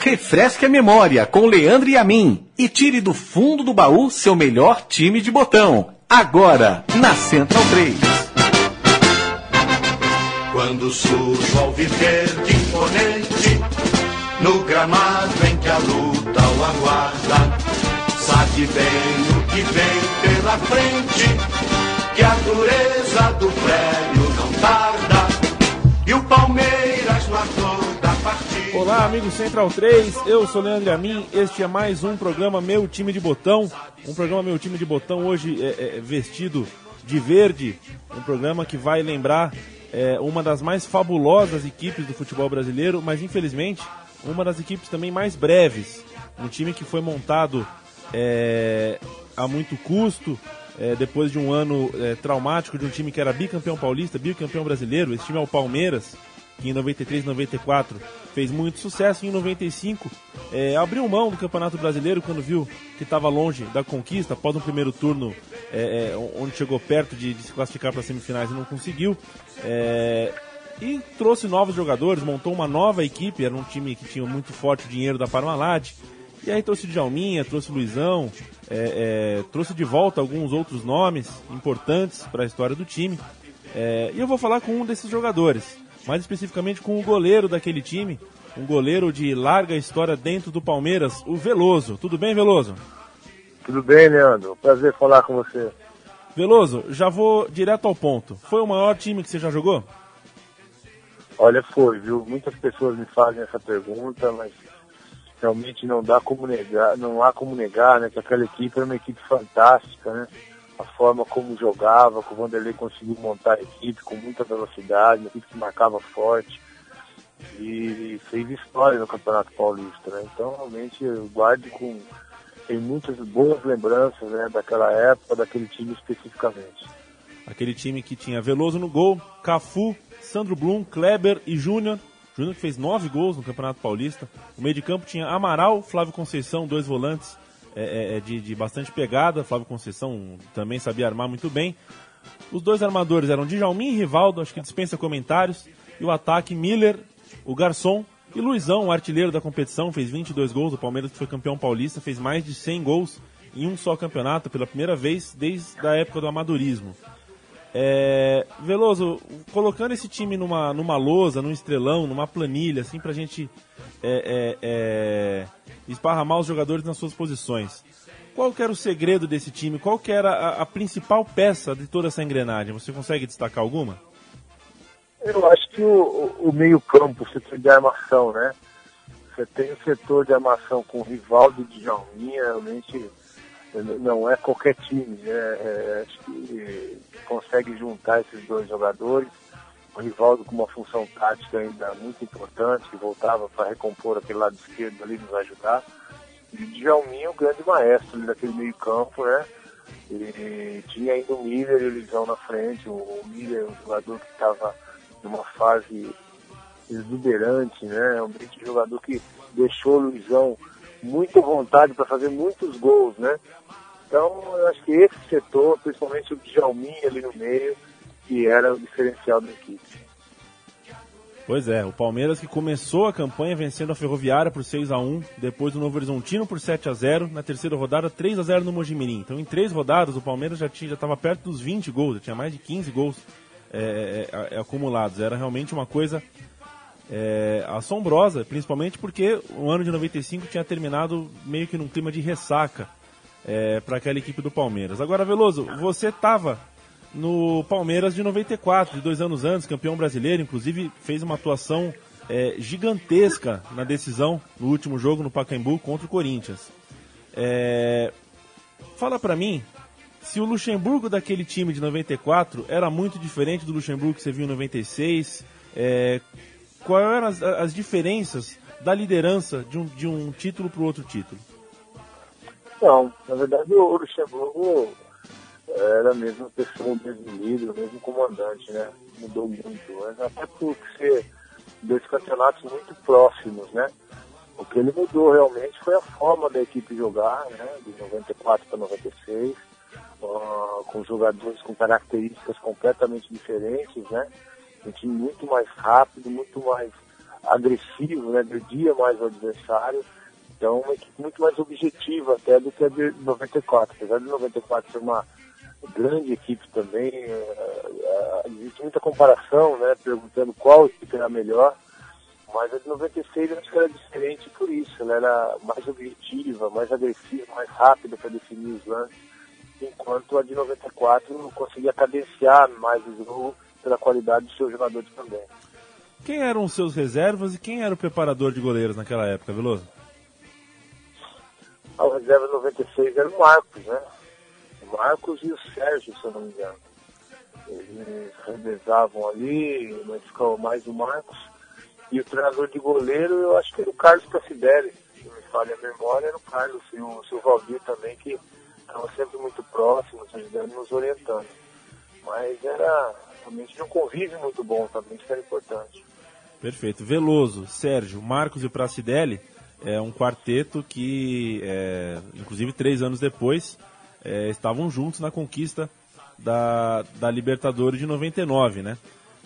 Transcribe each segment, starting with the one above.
Refresque a memória com Leandro e a mim e tire do fundo do baú seu melhor time de botão. Agora, na Central 3. Quando surge viver de imponente, no gramado em que a luta o aguarda, sabe bem o que vem pela frente, que a dureza do prédio não tarda, e o Palmeiras no ator. Olá, amigo Central 3, eu sou Leandro Amin, este é mais um programa Meu Time de Botão, um programa Meu Time de Botão hoje é, é, vestido de verde, um programa que vai lembrar é, uma das mais fabulosas equipes do futebol brasileiro, mas infelizmente uma das equipes também mais breves. Um time que foi montado é, a muito custo, é, depois de um ano é, traumático de um time que era bicampeão paulista, bicampeão brasileiro. Esse time é o Palmeiras, que em 93 e 94 fez muito sucesso. E em 95 é, abriu mão do Campeonato Brasileiro quando viu que estava longe da conquista, após um primeiro turno é, é, onde chegou perto de, de se classificar para as semifinais e não conseguiu. É, e trouxe novos jogadores, montou uma nova equipe, era um time que tinha muito forte dinheiro da Parmalat. E aí trouxe o Djalminha, trouxe o Luizão, é, é, trouxe de volta alguns outros nomes importantes para a história do time. E eu vou falar com um desses jogadores, mais especificamente com o goleiro daquele time, um goleiro de larga história dentro do Palmeiras, o Veloso. Tudo bem, Veloso? Tudo bem, Leandro. Prazer falar com você. Veloso, já vou direto ao ponto. Foi o maior time que você já jogou? Olha, foi, viu? Muitas pessoas me fazem essa pergunta, mas realmente não dá como negar, não há como negar, né, que aquela equipe era uma equipe fantástica, né? A forma como jogava, que o Vanderlei conseguiu montar a equipe com muita velocidade, uma equipe que marcava forte e fez história no Campeonato Paulista, né? Então realmente eu guardo com tem muitas boas lembranças, né, daquela época, daquele time especificamente. Aquele time que tinha Veloso no gol, Cafu, Sandro Blum, Kleber e Júnior. Júnior que fez nove gols no Campeonato Paulista. O meio de campo tinha Amaral, Flávio Conceição, dois volantes é, é, de, de bastante pegada. Flávio Conceição também sabia armar muito bem. Os dois armadores eram Djalmin e Rivaldo, acho que dispensa comentários. E o ataque, Miller, o Garçom e Luizão, o artilheiro da competição, fez 22 gols. O Palmeiras, que foi campeão paulista, fez mais de 100 gols em um só campeonato, pela primeira vez desde a época do amadorismo. É, Veloso, colocando esse time numa, numa lousa, num estrelão, numa planilha, assim, pra gente é, é, é, esparramar os jogadores nas suas posições. Qual que era o segredo desse time? Qual que era a, a principal peça de toda essa engrenagem? Você consegue destacar alguma? Eu acho que o, o meio campo, o setor de armação, né? Você tem o setor de armação com o Rivaldo de Djalminha, realmente não é qualquer time? É, acho que consegue juntar esses dois jogadores. O Rivaldo com uma função tática ainda muito importante, que voltava para recompor aquele lado esquerdo ali, nos ajudar. E o Djalminha, o grande maestro daquele meio campo, né? E tinha ainda o Miller e o Lisão na frente. O, Miller, um jogador que estava numa fase exuberante, né? Um jogador que deixou o Luizão muita vontade para fazer muitos gols, né? Então, eu acho que esse setor, principalmente o Djalminha ali no meio, que era o diferencial da equipe. Pois é, o Palmeiras que começou a campanha vencendo a Ferroviária por 6 a 1 depois do Novo Horizontino por 7 a 0 na terceira rodada 3 a 0 no Mojimirim. Então em três rodadas o Palmeiras já estava perto dos 20 gols, já tinha mais de 15 gols é, é, é, acumulados. Era realmente uma coisa é, assombrosa, principalmente porque o ano de 95 tinha terminado meio que num clima de ressaca é, para aquela equipe do Palmeiras. Agora, Veloso, você estava no Palmeiras de 94, de dois anos antes, campeão brasileiro, inclusive fez uma atuação é, gigantesca na decisão no último jogo no Pacaembu contra o Corinthians. É, fala para mim se o Luxemburgo daquele time de 94 era muito diferente do Luxemburgo que você viu em 96. É, quais eram as, as, diferenças da liderança de um, de um título para o outro título? Não, na verdade o Luxemburgo era a mesma pessoa, o mesmo líder, o mesmo comandante, né? Mudou muito, mas até por ser dois campeonatos muito próximos, né? O que ele mudou realmente foi a forma da equipe jogar, né? De 94 para 96, uh, com jogadores com características completamente diferentes, né? Um time muito mais rápido, muito mais agressivo, né? Agredia mais o adversário. Então, uma equipe muito mais objetiva até do que a de 94. Apesar de 94 ser uma grande equipe também, uh, uh, existe muita comparação, né? Perguntando qual equipe era melhor. Mas a de 96 eu acho que era diferente por isso. Ela era mais objetiva, mais agressiva, mais rápida para definir os lances. Enquanto a de 94 conseguia cadenciar mais o jogo pela qualidade dos seus jogadores também. Quem eram os seus reservas e quem era o preparador de goleiros naquela época, Veloso? A reserva 96 era o Marcos, né? O Marcos e o Sérgio, se eu não me engano. Eles revezavam ali, mas ficou mais o Marcos. E o treinador de goleiro, eu acho que era o Carlos Cassidelli. Se me falha a memória, era o Carlos e o seu Valdir também, que estavam sempre muito próximos, ajudando, nos orientando. Mas era realmente um convívio muito bom também, isso era importante. Perfeito. Veloso, Sérgio, Marcos e Pracidelli é um quarteto que, é, inclusive três anos depois, é, estavam juntos na conquista da, da Libertadores de 99, né?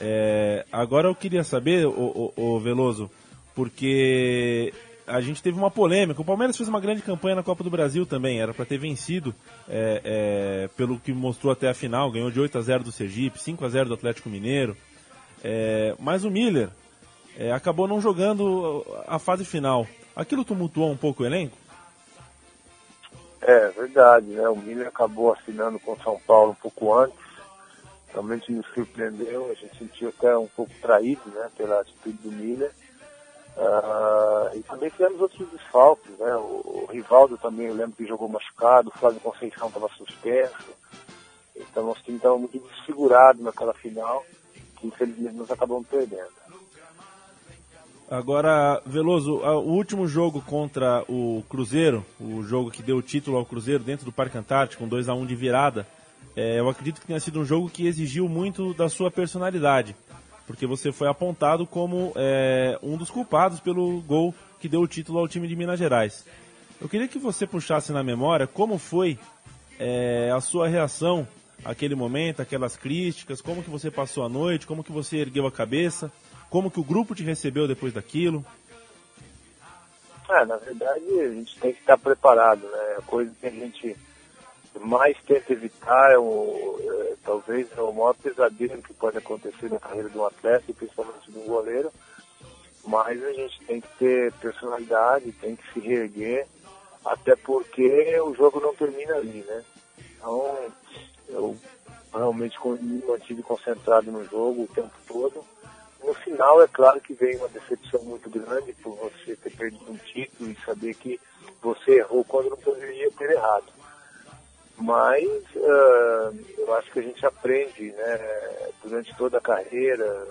É, agora eu queria saber, o, o, o, Veloso, porque a gente teve uma polêmica. O Palmeiras fez uma grande campanha na Copa do Brasil também. Era para ter vencido, é, é, pelo que mostrou até a final. Ganhou de 8 a 0 do Sergipe, 5 a 0 do Atlético Mineiro. É, mas o Miller é, acabou não jogando a fase final. Aquilo tumultuou um pouco o elenco? É verdade, né? O Miller acabou assinando com São Paulo um pouco antes. Realmente nos surpreendeu, a gente sentiu até um pouco traído, né? Pela atitude do Miller. Uh, e também tivemos outros desfalques, né? O, o, Rivaldo também, eu lembro que jogou machucado, o Flávio Conceição estava suspenso. Então nosso time estava muito desfigurado naquela final, que infelizmente nós acabamos perdendo. Agora, Veloso, o último jogo contra o Cruzeiro, o jogo que deu o título ao Cruzeiro dentro do Parque Antártico, com 2 a 1 de virada, é, eu acredito que tenha sido um jogo que exigiu muito da sua personalidade, porque você foi apontado como é, um dos culpados pelo gol que deu o título ao time de Minas Gerais. Eu queria que você puxasse na memória como foi é, a sua reação àquele momento, aquelas críticas, como que você passou a noite, como que você ergueu a cabeça como que o grupo te recebeu depois daquilo? É, na verdade, a gente tem que estar preparado, né? Coisa que a gente mais tenta evitar é o, é, talvez é o maior pesadelo que pode acontecer na carreira de um atleta, e principalmente de um goleiro. Mas a gente tem que ter personalidade, tem que se reerguer, até porque o jogo não termina ali, né? Então, eu realmente me mantive concentrado no jogo o tempo todo no final, é claro que vem uma decepção muito grande por você ter perdido um título e saber que você errou quando não poderia ter errado. Mas uh, eu acho que a gente aprende né, durante toda a carreira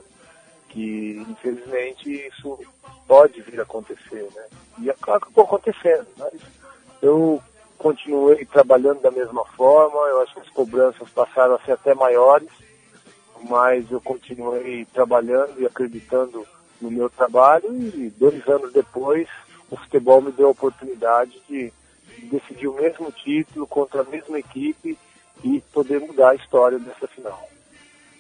que, infelizmente, isso pode vir a acontecer. Né? E é acabou acontecendo, mas eu continuei trabalhando da mesma forma, eu acho que as cobranças passaram a ser até maiores mas eu continuei trabalhando e acreditando no meu trabalho e dois anos depois o futebol me deu a oportunidade de, decidir o mesmo título contra a mesma equipe e poder mudar a história dessa final.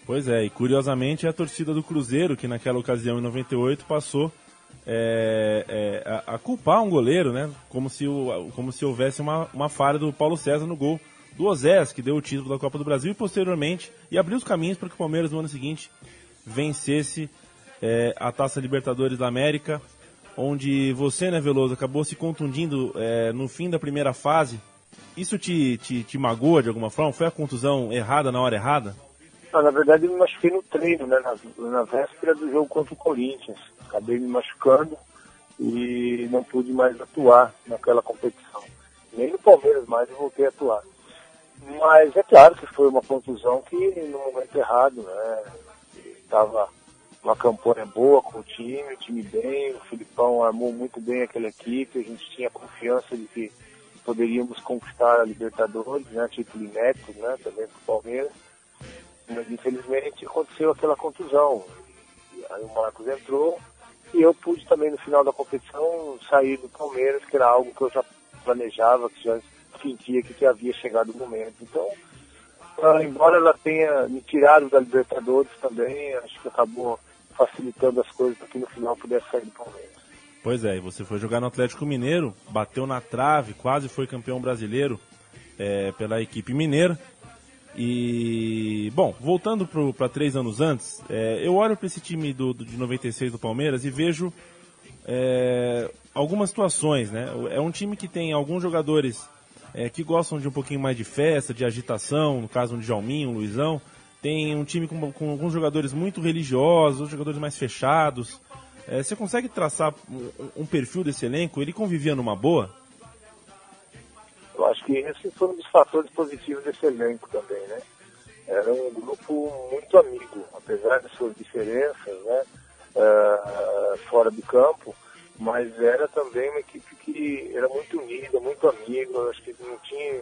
Pois é, e curiosamente é a torcida do Cruzeiro, que naquela ocasião em 98 passou é, é, a, a, culpar um goleiro, né? Como se, o, como se houvesse uma, uma falha do Paulo César no gol do Osés, que deu o título da Copa do Brasil, e posteriormente, e abriu os caminhos para que o Palmeiras no ano seguinte vencesse é, a Taça Libertadores da América, onde você, né, Veloso, acabou se contundindo é, no fim da primeira fase. Isso te, te, te magoa de alguma forma? Foi a contusão errada na hora errada? Não, na verdade, eu me machuquei no treino, né, na, na véspera do jogo contra o Corinthians. Acabei me machucando e não pude mais atuar naquela competição. Nem no Palmeiras mais eu voltei a atuar. Mas é claro que foi uma contusão que no momento errado, né? Estava uma campanha boa com o time, o time bem, o Filipão armou muito bem aquela equipe, a gente tinha confiança de que poderíamos conquistar a Libertadores, né? Título inédito, né? Também para o Palmeiras. Mas infelizmente aconteceu aquela contusão. Aí o Marcos entrou e eu pude também no final da competição sair do Palmeiras, que era algo que eu já planejava, que já sentia que havia chegado o momento. Então, uh, embora ela tenha me tirado da Libertadores também, acho que acabou facilitando as coisas para que no final pudesse sair do Palmeiras. Pois é, e você foi jogar no Atlético Mineiro, bateu na trave, quase foi campeão brasileiro é, pela equipe mineira. E, bom, voltando para três anos antes, é, eu olho para esse time do, do, de 96 do Palmeiras e vejo é, algumas situações, né? É um time que tem alguns jogadores é, que gostam de um pouquinho mais de festa, de agitação, no caso um Djalminho, um Luizão. Tem um time com, com alguns jogadores muito religiosos, jogadores mais fechados. É, você consegue traçar um, perfil desse elenco? Ele convivia numa boa? Eu acho que esse foi um dos fatores positivos desse elenco também, né? Era um grupo muito amigo, apesar das suas diferenças, né? Uh, fora do campo, mas era também uma equipe que era muito unida, muito amiga, acho que não tinha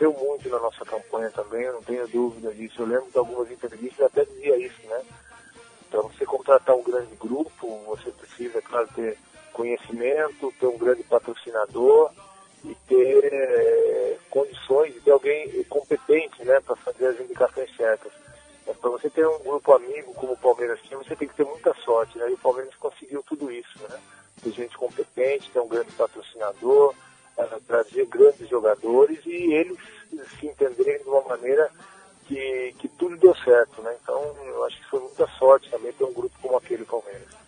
Favoreceu muito na nossa campanha também, não tenho dúvida disso. Eu lembro de algumas entrevistas até dizia isso, né? Para você contratar um grande grupo, você precisa, claro, ter conhecimento, ter um grande patrocinador e ter é, condições de ter alguém competente né, para fazer as indicações certas. Para você ter um grupo amigo como o Palmeiras tinha, você tem que ter muita sorte. Né? E o Palmeiras conseguiu tudo isso. Né? Ter gente competente, ter um grande patrocinador, trazer grandes jogadores e eles se entenderem de uma maneira que, que tudo deu certo. Né? Então eu acho que foi muita sorte também ter um grupo como aquele Palmeiras.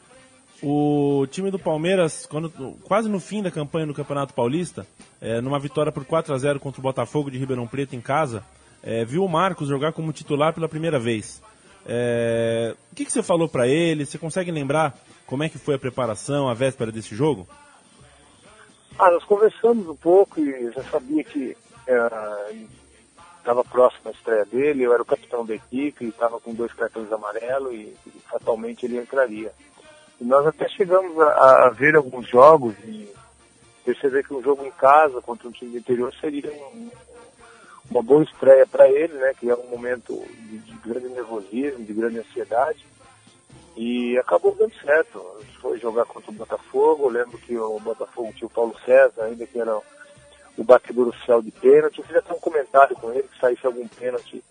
O time do Palmeiras, quando, quase no fim da campanha no Campeonato Paulista, é, numa vitória por 4 a 0 contra o Botafogo de Ribeirão Preto em casa, é, viu o Marcos jogar como titular pela primeira vez. É, o que, que você falou para ele? Você consegue lembrar como é que foi a preparação, a véspera desse jogo? Ah, nós conversamos um pouco e já sabia que estava é, próximo da estreia dele, eu era o capitão da equipe, estava com dois cartões amarelos e, e fatalmente ele entraria. E nós até chegamos a, a, ver alguns jogos e perceber que um jogo em casa contra um time do interior seria um, uma boa estreia para ele, né? Que é um momento de, de, grande nervosismo, de grande ansiedade. E acabou dando certo. Foi jogar contra o Botafogo. Eu lembro que o Botafogo tinha o Paulo César, ainda que era o batedor oficial de pênalti. Eu fiz até um comentário com ele que saísse algum pênalti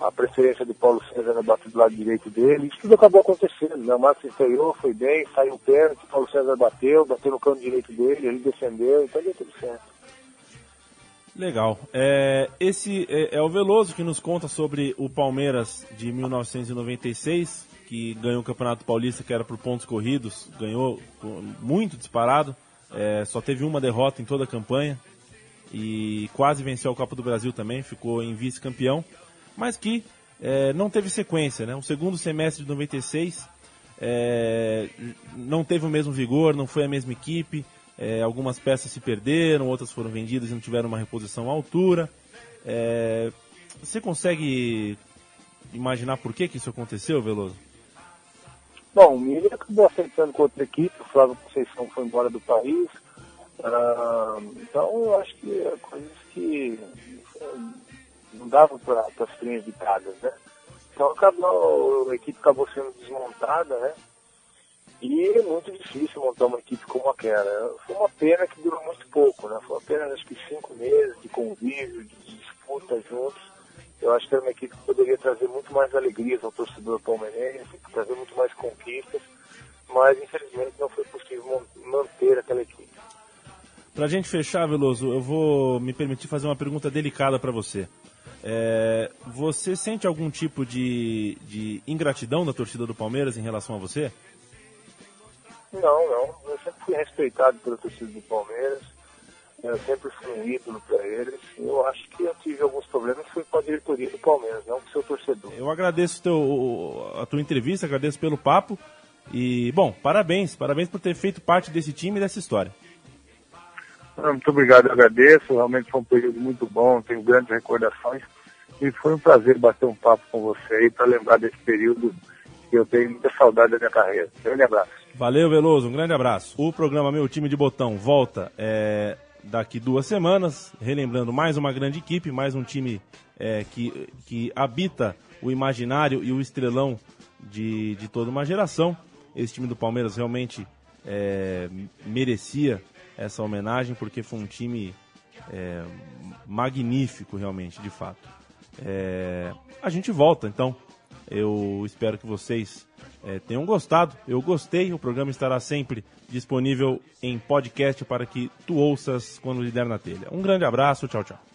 a preferência do Paulo César na bate do lado direito dele. Isso tudo acabou acontecendo. Né? O Marcos estreou, foi bem, saiu perto, o Paulo César bateu, bateu no canto direito dele, ele defendeu, então deu tudo certo. Legal. É, esse é, é, o Veloso que nos conta sobre o Palmeiras de 1996, que ganhou o Campeonato Paulista, que era por pontos corridos, ganhou muito disparado, é, só teve uma derrota em toda a campanha e quase venceu a Copa do Brasil também, ficou em vice-campeão mas que é, não teve sequência. Né? O segundo semestre de 96 é, não teve o mesmo vigor, não foi a mesma equipe. É, algumas peças se perderam, outras foram vendidas e não tiveram uma reposição à altura. É, você consegue imaginar por que, que isso aconteceu, Veloso? Bom, Miller acabou acertando com outra equipe, o Flávio Conceição foi embora do país. Ah, então, eu acho que é coisas que não davam para as linhas ditadas, né? Então acabou, a equipe acabou sendo desmontada, né? E é muito difícil montar uma equipe como aquela. Foi uma pena que durou muito pouco, né? Foi apenas acho que cinco meses de convívio, de disputa juntos. Eu acho que era uma equipe que poderia trazer muito mais alegrias ao torcedor palmeirense, trazer muito mais conquistas, mas infelizmente não foi possível manter aquela equipe. Para a gente fechar, Veloso, eu vou me permitir fazer uma pergunta delicada para você. É, você sente algum tipo de, de ingratidão da torcida do Palmeiras em relação a você? Não, não. Eu sempre fui respeitado pela torcida do Palmeiras. Eu sempre fui um ídolo para eles. Eu acho que eu tive alguns problemas foi com a diretoria do Palmeiras, não com o seu torcedor. Eu agradeço teu, a tua entrevista, agradeço pelo papo. E, bom, parabéns. Parabéns por ter feito parte desse time e dessa história. Muito obrigado, eu agradeço. Realmente foi um período muito bom, tenho grandes recordações. E foi um prazer bater um papo com você aí para lembrar desse período que eu tenho muita saudade da minha carreira. Grande abraço. Valeu, Veloso, um grande abraço. O programa Meu Time de Botão volta é, daqui duas semanas, relembrando mais uma grande equipe, mais um time é, que, que habita o imaginário e o estrelão de, de toda uma geração. Esse time do Palmeiras realmente é, merecia essa homenagem, porque foi um time é, magnífico, realmente, de fato. É, a gente volta, então. Eu espero que vocês é, tenham gostado. Eu gostei. O programa estará sempre disponível em podcast para que tu ouças quando lhe der na telha. Um grande abraço. Tchau, tchau.